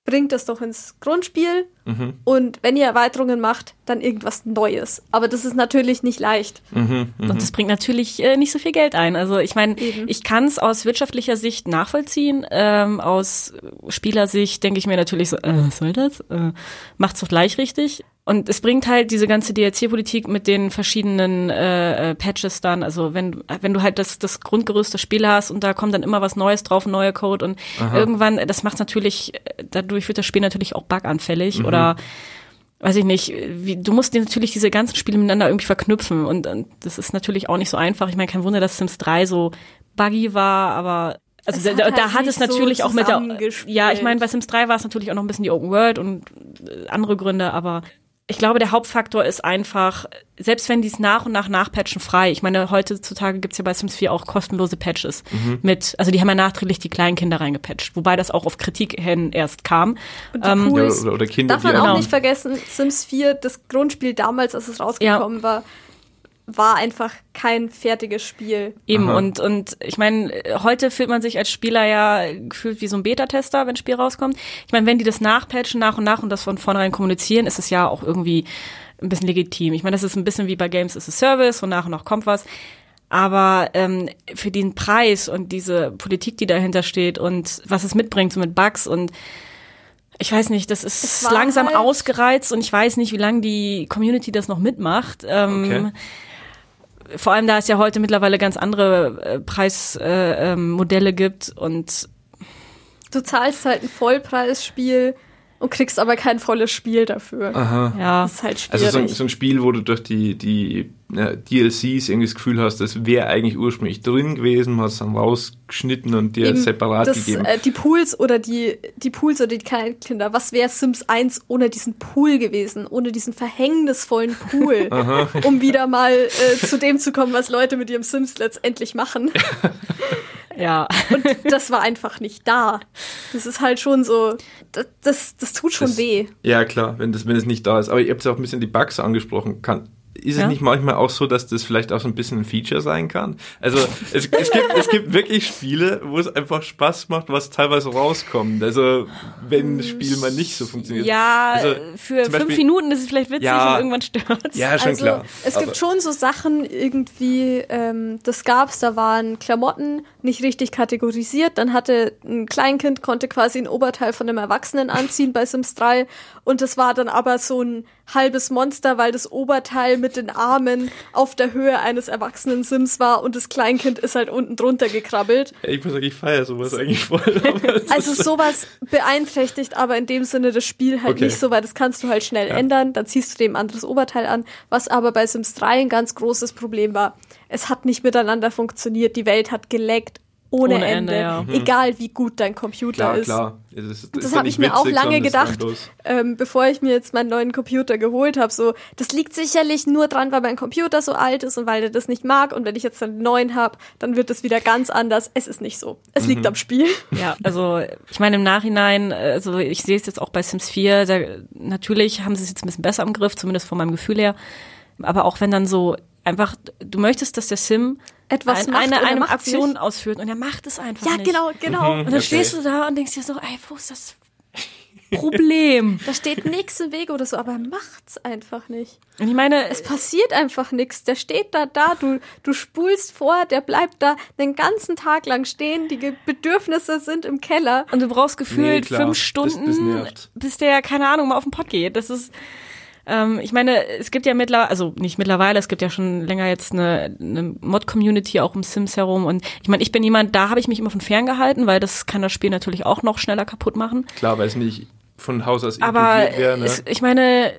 bringt das doch ins Grundspiel Mhm. und wenn ihr Erweiterungen macht, dann irgendwas Neues. Aber das ist natürlich nicht leicht. Mhm, mhm. Und das bringt natürlich äh, nicht so viel Geld ein. Also ich meine, ich kann es aus wirtschaftlicher Sicht nachvollziehen. Ähm, aus Spielersicht denke ich mir natürlich so, äh, was soll das? Äh, macht's doch gleich richtig. Und es bringt halt diese ganze DLC-Politik mit den verschiedenen äh, äh, Patches dann. Also wenn, du- wenn du halt das, das Grundgerüst des Spiels hast und da kommt dann immer was Neues drauf, ein neuer Code und irgendwann, das macht natürlich, dadurch wird das Spiel natürlich auch buganfällig oder weiß ich nicht, wie, du musst dir natürlich diese ganzen Spiele miteinander irgendwie verknüpfen und, und das ist natürlich auch nicht so einfach. Ich meine, kein Wunder, dass Sims 3 so buggy war, aber also da, hat da, halt da hat es natürlich so auch mit der. Ja, ich meine, bei Sims 3 war es natürlich auch noch ein bisschen die Open World und äh, andere Gründe, aber ich glaube, der Hauptfaktor ist einfach, selbst wenn die es nach und nach nachpatchen frei, ich meine, heutzutage gibt's ja bei Sims 4 auch kostenlose Patches mit, also die haben ja nachträglich die kleinen Kinder reingepatcht, wobei das auch auf Kritik hin erst kam. Und Ähm, cool Ja, oder, oder Kinder, Darf man die auch Genau. nicht vergessen, Sims 4, das Grundspiel damals, als es rausgekommen war, war einfach kein fertiges Spiel. Eben, Aha. und, und ich meine, heute fühlt man sich als Spieler ja gefühlt wie so ein Beta-Tester, wenn ein Spiel rauskommt. Ich meine, wenn die das nachpatchen nach und nach und das von vornherein kommunizieren, ist es ja auch irgendwie ein bisschen legitim. Ich meine, das ist ein bisschen wie bei Games as a Service und nach und nach kommt was. Aber ähm, für den Preis und diese Politik, die dahinter steht und was es mitbringt, so mit Bugs und ich weiß nicht, das ist langsam halt- ausgereizt und ich weiß nicht, wie lange die Community das noch mitmacht. Ähm, Okay. Vor allem, da es ja heute mittlerweile ganz andere äh, Preismodelle äh, ähm, Modelle gibt und Du zahlst halt ein Vollpreisspiel und kriegst aber kein volles Spiel dafür. Aha. ja. Das ist halt schwierig. Also so ein, so ein Spiel, wo du durch die, die ja, DLCs irgendwie das Gefühl hast, das wäre eigentlich ursprünglich drin gewesen, man hat es dann rausgeschnitten und dir Eben separat das, gegeben. Äh, die Pools oder die, die Pools oder die kleinen Kinder. Was wäre Sims 1 ohne diesen Pool gewesen? Ohne diesen verhängnisvollen Pool? um wieder mal äh, zu dem zu kommen, was Leute mit ihrem Sims letztendlich machen. ja. Und das war einfach nicht da. Das ist halt schon so, das, das, das tut schon Das- weh. Ja, klar, wenn das, wenn es nicht da ist. Aber ihr habt ja auch ein bisschen die Bugs angesprochen. Kann, ist Ja. es nicht manchmal auch so, dass das vielleicht auch so ein bisschen ein Feature sein kann? Also es, es, gibt, es gibt wirklich Spiele, wo es einfach Spaß macht, was teilweise rauskommt. Also wenn das Spiel mal nicht so funktioniert. Ja, Also, für fünf Beispiel- Minuten ist es vielleicht witzig Ja. und irgendwann stört Ja, schon also, klar. Es Aber- gibt schon so Sachen irgendwie, ähm, das gab's, da waren Klamotten nicht richtig kategorisiert. Dann hatte ein Kleinkind, konnte quasi ein Oberteil von einem Erwachsenen anziehen bei Sims 3. Und das war dann aber so ein halbes Monster, weil das Oberteil mit den Armen auf der Höhe eines erwachsenen Sims war und das Kleinkind ist halt unten drunter gekrabbelt. Ich muss sagen, ich feiere sowas eigentlich voll. Also sowas beeinträchtigt aber in dem Sinne das Spiel halt Okay. nicht so, weil das kannst du halt schnell ändern, dann ziehst du dem ein anderes Oberteil an. Was aber bei Sims 3 ein ganz großes Problem war, es hat nicht miteinander funktioniert, die Welt hat geleckt ohne, Ohne Ende, Ende, ja. egal wie gut dein Computer klar, ist. klar. Es ist, Das ja habe ich mir auch lange gedacht, ähm, bevor ich mir jetzt meinen neuen Computer geholt habe. So, das liegt sicherlich nur dran, weil mein Computer so alt ist und weil der das nicht mag. Und wenn ich jetzt einen neuen habe, dann wird es wieder ganz anders. Es ist nicht so. Es Mhm. liegt am Spiel. Ja, also ich meine im Nachhinein, also ich sehe es jetzt auch bei Sims 4, da, natürlich haben sie es jetzt ein bisschen besser im Griff, zumindest von meinem Gefühl her. Aber auch wenn dann so einfach, du möchtest, dass der Sim Etwas ein, macht eine, eine Aktion nicht. ausführt und er macht es einfach Ja, nicht. genau, genau. Und dann Okay. stehst du da und denkst dir so, ey, wo ist das Problem? Da steht nichts im Weg oder so, aber er macht's einfach nicht. Und ich meine, Es passiert einfach nichts. Der steht da da, du, du spulst vor, der bleibt da den ganzen Tag lang stehen, die Bedürfnisse sind im Keller. und du brauchst gefühlt Nee, fünf Das- Stunden, das nervt. bis der, keine Ahnung, mal auf den Pott geht. Das ist, ähm, ich meine, es gibt ja mittlerweile, also nicht mittlerweile, es gibt ja schon länger jetzt eine, eine Mod-Community auch um Sims herum. Und ich meine, ich bin jemand, da habe ich mich immer von fern gehalten, weil das kann das Spiel natürlich auch noch schneller kaputt machen. Klar, weil es nicht von Haus aus Aber wäre. Ne? es, ich meine,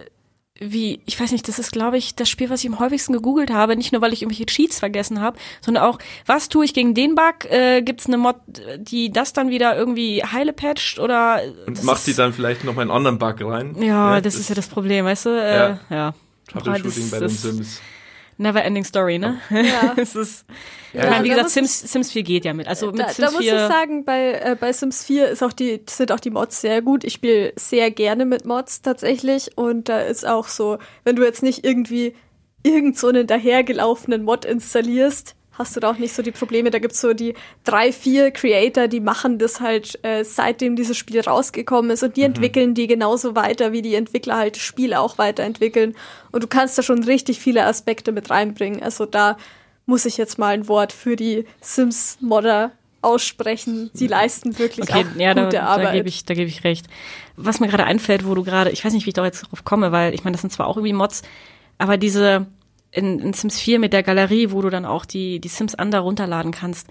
wie, ich weiß nicht, das ist, glaube ich, das Spiel, was ich am häufigsten gegoogelt habe. Nicht nur, weil ich irgendwelche Cheats vergessen habe, sondern auch, was tue ich gegen den Bug? Äh, Gibt es eine Mod, die das dann wieder irgendwie heile patcht? Oder Und das macht ist, die dann vielleicht noch mal einen anderen Bug rein. Ja, das, ist ja das Problem, weißt du? Äh, Ja. ja. Troubleshooting das- bei den das- Sims. Never ending story, ne? Ja. es ist, Ja, ich meine, wie gesagt, Sims, Sims 4 geht ja mit. Also mit Da, Sims da muss 4. ich sagen, bei, äh, bei Sims 4 ist auch die, sind auch die Mods sehr gut. Ich spiele sehr gerne mit Mods tatsächlich. Und da ist auch so, wenn du jetzt nicht irgendwie irgend so einen dahergelaufenen Mod installierst, hast du da auch nicht so die Probleme. Da gibt's so die drei, vier Creator, die machen das halt äh, seitdem dieses Spiel rausgekommen ist und die entwickeln die genauso weiter, wie die Entwickler halt das Spiel auch weiterentwickeln. Und du kannst da schon richtig viele Aspekte mit reinbringen. Also da muss ich jetzt mal ein Wort für die Sims-Modder aussprechen. Sie leisten wirklich Okay, auch ja, da, gute da Arbeit. gebe ich, da gebe ich recht. Was mir gerade einfällt, wo du gerade, ich weiß nicht, wie ich da jetzt drauf komme, weil ich meine, das sind zwar auch irgendwie Mods, aber diese in, in Sims 4 mit der Galerie, wo du dann auch die, die Sims Under runterladen kannst.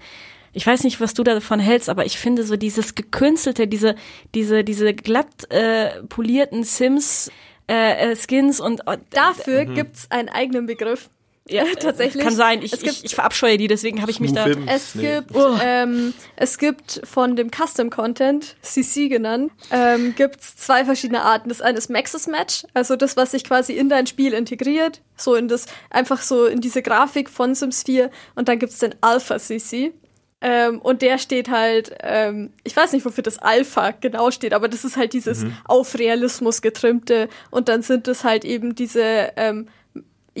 Ich weiß nicht, was du davon hältst, aber ich finde so dieses gekünstelte, diese, diese, diese glatt äh, polierten Sims äh, äh, Skins und oh, Dafür gibt's einen eigenen Begriff. ja, tatsächlich. Kann sein. Ich, Es gibt- ich, ich verabscheue die, deswegen habe ich mich da. Es Nee. gibt, ähm, es gibt von dem Custom Content, CC genannt, ähm, gibt's zwei verschiedene Arten. Das eine ist Maxis Match, also das, was sich quasi in dein Spiel integriert, so in das, einfach so in diese Grafik von Sims 4. Und dann gibt's den Alpha CC. Ähm, und der steht halt, ähm, ich weiß nicht, wofür das Alpha genau steht, aber das ist halt dieses auf Realismus getrimmte. Und dann sind es halt eben diese, ähm,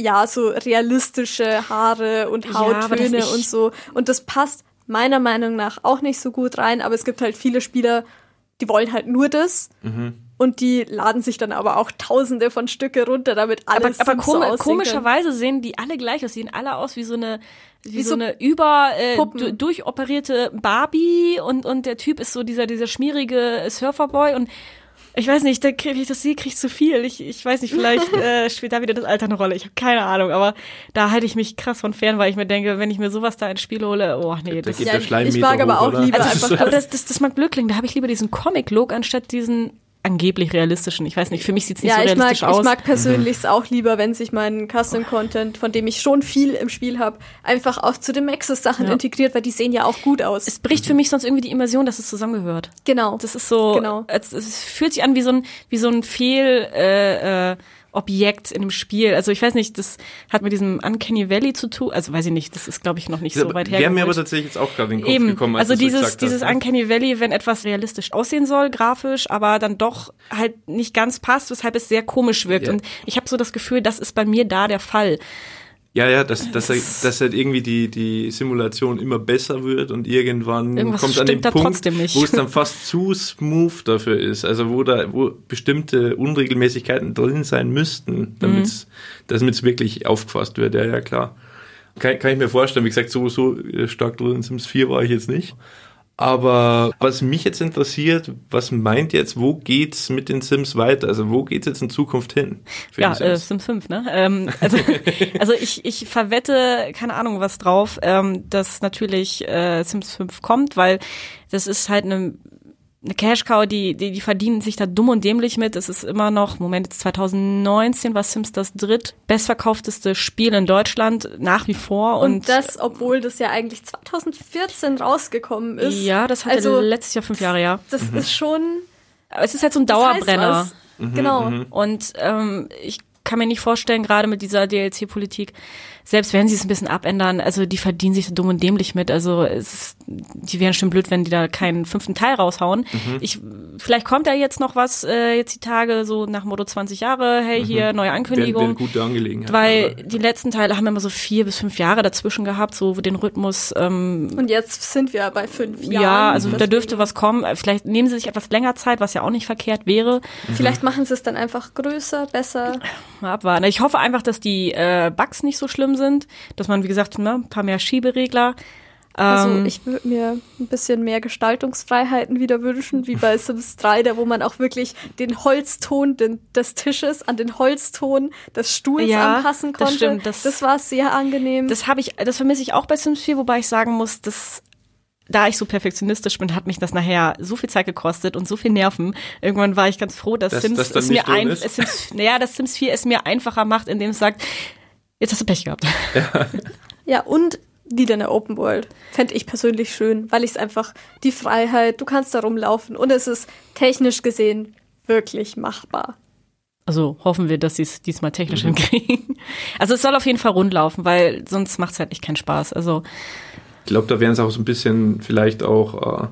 ja, so realistische Haare und Ja, aber Hauttöne ich- und so. Und das passt meiner Meinung nach auch nicht so gut rein, aber es gibt halt viele Spieler, die wollen halt nur das. Mhm. Und die laden sich dann aber auch tausende von Stücke runter, damit aber, alles aber Sims komi so komischerweise sehen die alle gleich aus. Sehen alle aus wie so eine, wie, Wie so, so eine über äh, du- durchoperierte Barbie und und der Typ ist so dieser dieser schmierige Surferboy und ich weiß nicht, da krieg, wenn ich das sehe, krieg ich zu viel. Ich, ich weiß nicht, vielleicht äh, spielt da wieder das Alter eine Rolle. Ich habe keine Ahnung, aber da halte ich mich krass von fern, weil ich mir denke, wenn ich mir sowas da ins Spiel hole, oh nee, Da das geht Ja, ich mag aber hoch, auch oder? lieber also, einfach aber das, das, das mag Glück klingen. Da habe ich lieber diesen Comic-Look anstatt diesen angeblich realistischen. Ich weiß nicht, für mich sieht's nicht ja, so ich mag, realistisch ich aus. mag persönlich es auch lieber, wenn sich mein Custom-Content, von dem ich schon viel im Spiel habe, einfach auch zu den Maxis-Sachen Ja. integriert, weil die sehen ja auch gut aus. es bricht für mich sonst irgendwie die Immersion, dass es zusammengehört. genau. Das ist so, Genau. es, es fühlt sich an wie so ein, wie so ein Fehl, äh, äh, Objekt in dem Spiel. Also ich weiß nicht, das hat mit diesem Uncanny Valley zu tun. Also weiß ich nicht, das ist glaube ich noch nicht so weit Wäre mir aber tatsächlich jetzt auch gerade in den Kopf Eben, gekommen, als also so dieses, dieses hast, ne? Uncanny Valley, wenn etwas realistisch aussehen soll, grafisch, aber dann doch halt nicht ganz passt, weshalb es sehr komisch wirkt. Ja. Und ich habe so das Gefühl, das ist bei mir da der Fall. Ja, ja, dass, dass, er- dass halt irgendwie die, die Simulation immer besser wird und irgendwann Irgendwas kommt an den Punkt, wo es dann fast zu smooth dafür ist. Also wo da, wo bestimmte Unregelmäßigkeiten drin sein müssten, damit es Mhm. wirklich aufgefasst wird. Ja, ja, klar. Kann, kann ich mir vorstellen. Wie gesagt, so, so stark drin in Sims 4 war ich jetzt nicht. Aber was mich jetzt interessiert, was meint ihr jetzt, wo geht's mit den Sims weiter? Also wo geht's jetzt in Zukunft hin? für Ja, die äh, Sims? Sims 5, ne? Ähm, also, also ich, ich verwette, keine Ahnung was drauf, ähm, dass natürlich äh, Sims 5 kommt, weil das ist halt eine eine Cash Cow, die, die, die verdienen sich da dumm und dämlich mit. Es ist immer noch, Moment, jetzt 2019 war Sims das dritt bestverkaufteste Spiel in Deutschland nach wie vor. Und, Und, das, obwohl das ja eigentlich 2014 rausgekommen ist. ja, das hatte also, letztes Jahr fünf Jahre, ja. Das ist schon. Aber es ist halt so ein das heißt Dauerbrenner. was. Genau. Und ähm, ich kann mir nicht vorstellen, gerade mit dieser DLC-Politik, selbst wenn sie es ein bisschen abändern, also die verdienen sich so dumm und dämlich mit. Also es ist, die wären schon blöd, wenn die da keinen fünften Teil raushauen. Ich, vielleicht kommt da jetzt noch was, äh, jetzt die Tage, so nach Motto 20 Jahre, hey, hier, neue Wäre Ankündigung. eine gute Angelegenheit. weil aber- die letzten Teile haben immer so vier bis fünf Jahre dazwischen gehabt, so den Rhythmus ähm, Und jetzt sind wir bei fünf Jahren. ja, also da dürfte was kommen. Vielleicht nehmen sie sich etwas länger Zeit, was ja auch nicht verkehrt wäre. Vielleicht machen sie es dann einfach größer, besser. Mal abwarten. Ich hoffe einfach, dass die äh, Bugs nicht so schlimm sind, dass man, wie gesagt, ne, ein paar mehr Schieberegler. Also Ähm, ich würde mir ein bisschen mehr Gestaltungsfreiheiten wieder wünschen, wie bei Sims 3, da wo man auch wirklich den Holzton den, des Tisches an den Holzton des Stuhls Ja, anpassen das konnte. stimmt, das- das war sehr angenehm. das habe ich, das vermisse ich auch bei Sims 4, wobei ich sagen muss, dass da ich so perfektionistisch bin, hat mich das nachher so viel Zeit gekostet und so viel Nerven. Irgendwann war ich ganz froh, dass Dass Sims das es mir ein, Sims, naja, dass Sims 4 es mir einfacher macht, indem es sagt, jetzt hast du Pech gehabt. Ja, und wieder eine Open World. Fände ich persönlich schön, weil ich es einfach, die Freiheit, du kannst da rumlaufen und es ist technisch gesehen wirklich machbar. Also hoffen wir, dass sie es diesmal technisch Mhm. hinkriegen. Also es soll auf jeden Fall rund laufen, weil sonst macht es halt echt keinen Spaß. Also Ich glaube, da werden es auch so ein bisschen vielleicht auch äh,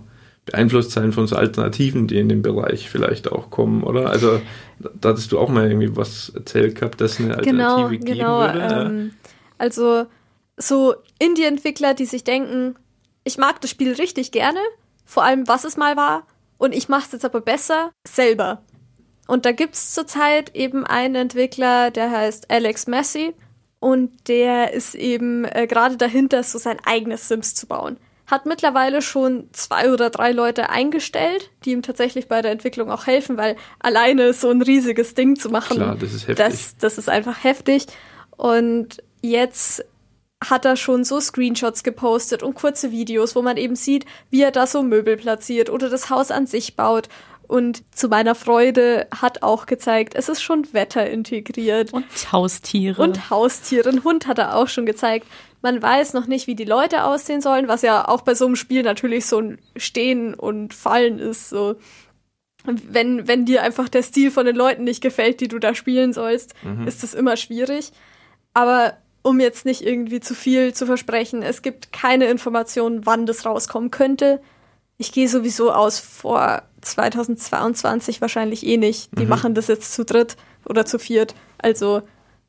beeinflusst sein von so Alternativen, die in dem Bereich vielleicht auch kommen, oder? Also da hattest du auch mal irgendwie was erzählt gehabt, dass es eine Genau, Alternative geben genau. würde. Ähm, also so Indie-Entwickler, die sich denken, ich mag das Spiel richtig gerne, vor allem was es mal war, und ich mache es jetzt aber besser selber. Und da gibt's zurzeit eben einen Entwickler, der heißt Alex Massey und der ist eben äh, gerade dahinter, so sein eigenes Sims zu bauen. Hat mittlerweile schon zwei oder drei Leute eingestellt, die ihm tatsächlich bei der Entwicklung auch helfen, weil alleine so ein riesiges Ding zu machen, Klar, das ist heftig. das, das ist einfach heftig. Und jetzt hat er schon so Screenshots gepostet und kurze Videos, wo man eben sieht, wie er da so Möbel platziert oder das Haus an sich baut. Und zu meiner Freude hat auch gezeigt, es ist schon Wetter integriert. und Haustiere. Und Haustiere. Ein Hund hat er auch schon gezeigt. Man weiß noch nicht, wie die Leute aussehen sollen, was ja auch bei so einem Spiel natürlich so ein Stehen und Fallen ist. So. Wenn, wenn dir einfach der Stil von den Leuten nicht gefällt, die du da spielen sollst, ist das immer schwierig. Aber um jetzt nicht irgendwie zu viel zu versprechen, es gibt keine Informationen, wann das rauskommen könnte. Ich gehe sowieso aus vor 2022 wahrscheinlich eh nicht. Die machen das jetzt zu dritt oder zu viert. Also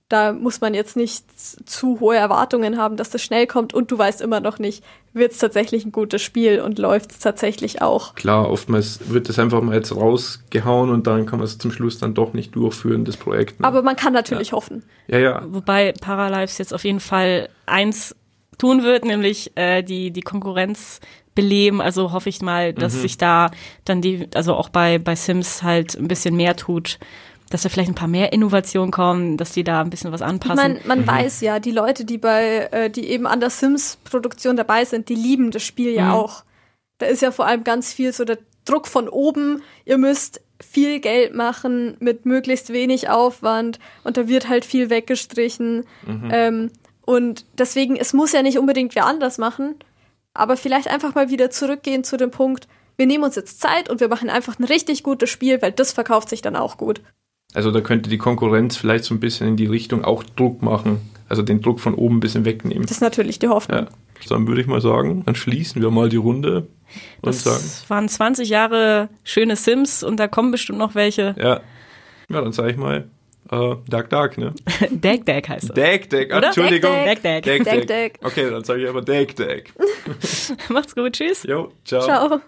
Da muss man jetzt nicht zu hohe Erwartungen haben, dass das schnell kommt und du weißt immer noch nicht, wird es tatsächlich ein gutes Spiel und läuft es tatsächlich auch. Klar, oftmals wird das einfach mal jetzt rausgehauen und dann kann man es zum Schluss dann doch nicht durchführen, das Projekt. Ne? Aber man kann natürlich hoffen. ja, ja. Wobei Paralives jetzt auf jeden Fall eins tun wird, nämlich äh, die, die Konkurrenz beleben. Also hoffe ich mal, dass Mhm. sich da dann die, also auch bei, bei Sims halt ein bisschen mehr tut, dass da vielleicht ein paar mehr Innovationen kommen, dass die da ein bisschen was Ich anpassen. meine, man weiß ja, die Leute, die bei, äh, die eben an der Sims-Produktion dabei sind, die lieben das Spiel ja Mhm. auch. Da ist ja vor allem ganz viel so der Druck von oben. Ihr müsst viel Geld machen mit möglichst wenig Aufwand und da wird halt viel weggestrichen. Ähm, und deswegen, es muss ja nicht unbedingt wer anders machen, aber vielleicht einfach mal wieder zurückgehen zu dem Punkt, wir nehmen uns jetzt Zeit und wir machen einfach ein richtig gutes Spiel, weil das verkauft sich dann auch gut. Also da könnte die Konkurrenz vielleicht so ein bisschen in die Richtung auch Druck machen. Also den Druck von oben ein bisschen wegnehmen. Das ist natürlich die Hoffnung. Ja. Dann würde ich mal sagen, dann schließen wir mal die Runde und das sagen, waren 20 Jahre schöne Sims und da kommen bestimmt noch welche. ja. Ja, dann sage ich mal, äh, Dark Dark, ne? Dag Dag heißt das. Dag Dag? Entschuldigung. Dag Dag. Dag Dag Dag. Dag. Okay, dann sage ich aber Dag Dag. Macht's gut, tschüss. Jo, ciao. Ciao.